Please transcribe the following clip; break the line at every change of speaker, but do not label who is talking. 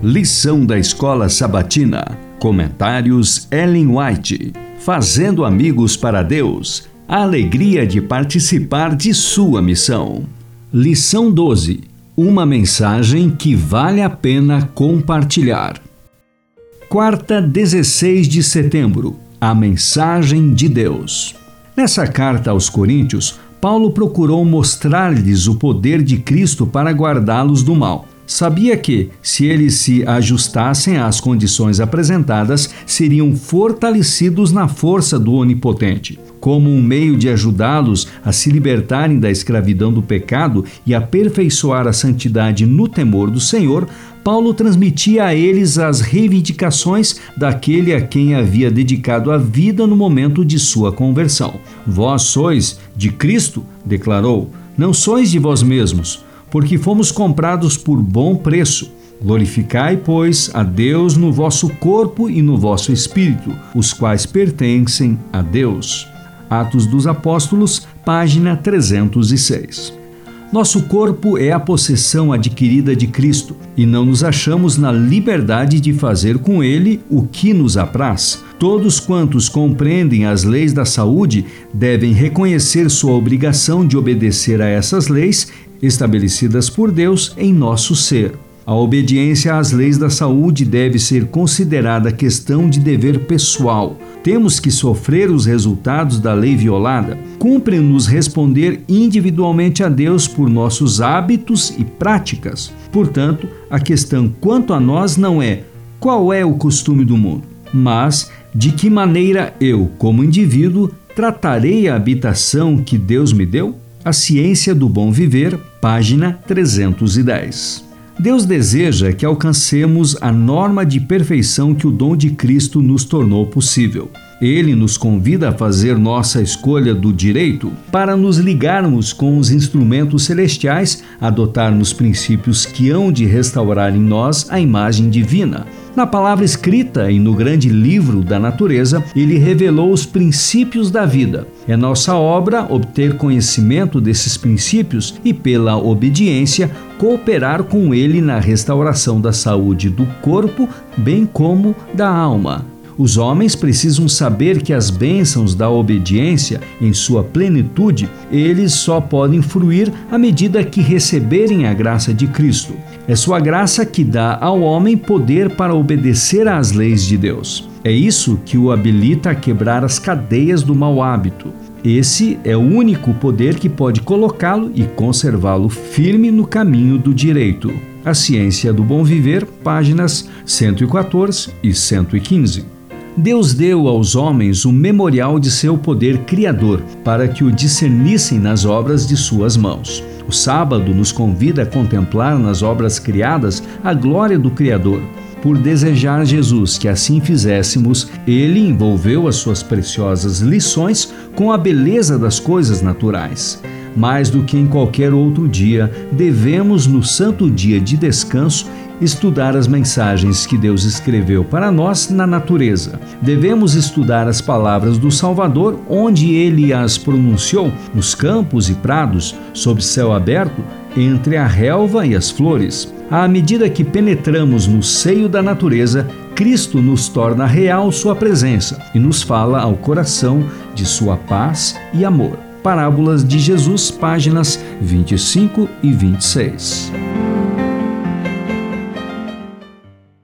Lição da Escola Sabatina. Comentários Ellen White. Fazendo amigos para Deus. A alegria de participar de sua missão. Lição 12. Uma mensagem que vale a pena compartilhar. Quarta, 16 de setembro. A mensagem de Deus. Nessa carta aos Coríntios, Paulo procurou mostrar-lhes o poder de Cristo para guardá-los do mal sabia que, se eles se ajustassem às condições apresentadas, seriam fortalecidos na força do Onipotente. Como um meio de ajudá-los a se libertarem da escravidão do pecado e aperfeiçoar a santidade no temor do Senhor, Paulo transmitia a eles as reivindicações daquele a quem havia dedicado a vida no momento de sua conversão. Vós sois de Cristo, declarou, não sois de vós mesmos porque fomos comprados por bom preço. Glorificai, pois, a Deus no vosso corpo e no vosso espírito, os quais pertencem a Deus. Atos dos Apóstolos, página 306. Nosso corpo é a possessão adquirida de Cristo e não nos achamos na liberdade de fazer com ele o que nos apraz. Todos quantos compreendem as leis da saúde devem reconhecer sua obrigação de obedecer a essas leis estabelecidas por Deus em nosso ser. A obediência às leis da saúde deve ser considerada questão de dever pessoal. Temos que sofrer os resultados da lei violada. Cumpre-nos responder individualmente a Deus por nossos hábitos e práticas. Portanto, a questão quanto a nós não é qual é o costume do mundo, mas de que maneira eu, como indivíduo, tratarei a habitação que Deus me deu? A Ciência do Bom Viver, página 310. Deus deseja que alcancemos a norma de perfeição que o dom de Cristo nos tornou possível. Ele nos convida a fazer nossa escolha do direito para nos ligarmos com os instrumentos celestiais, adotarmos princípios que hão de restaurar em nós a imagem divina. Na palavra escrita e no grande livro da natureza, ele revelou os princípios da vida. É nossa obra obter conhecimento desses princípios e, pela obediência, cooperar com ele na restauração da saúde do corpo, bem como da alma. Os homens precisam saber que as bênçãos da obediência, em sua plenitude, eles só podem fruir à medida que receberem a graça de Cristo. É sua graça que dá ao homem poder para obedecer às leis de Deus. É isso que o habilita a quebrar as cadeias do mau hábito. Esse é o único poder que pode colocá-lo e conservá-lo firme no caminho do direito. A Ciência do Bom Viver, páginas 114 e 115. Deus deu aos homens o memorial de seu poder criador, para que o discernissem nas obras de suas mãos. O sábado nos convida a contemplar nas obras criadas a glória do Criador. Por desejar Jesus que assim fizéssemos, ele envolveu as suas preciosas lições com a beleza das coisas naturais. Mais do que em qualquer outro dia, devemos, no santo dia de descanso, estudar as mensagens que Deus escreveu para nós na natureza. Devemos estudar as palavras do Salvador onde ele as pronunciou, nos campos e prados, sob céu aberto, entre a relva e as flores. À medida que penetramos no seio da natureza, Cristo nos torna real sua presença e nos fala ao coração de sua paz e amor. Parábolas de Jesus, páginas 25 e 26.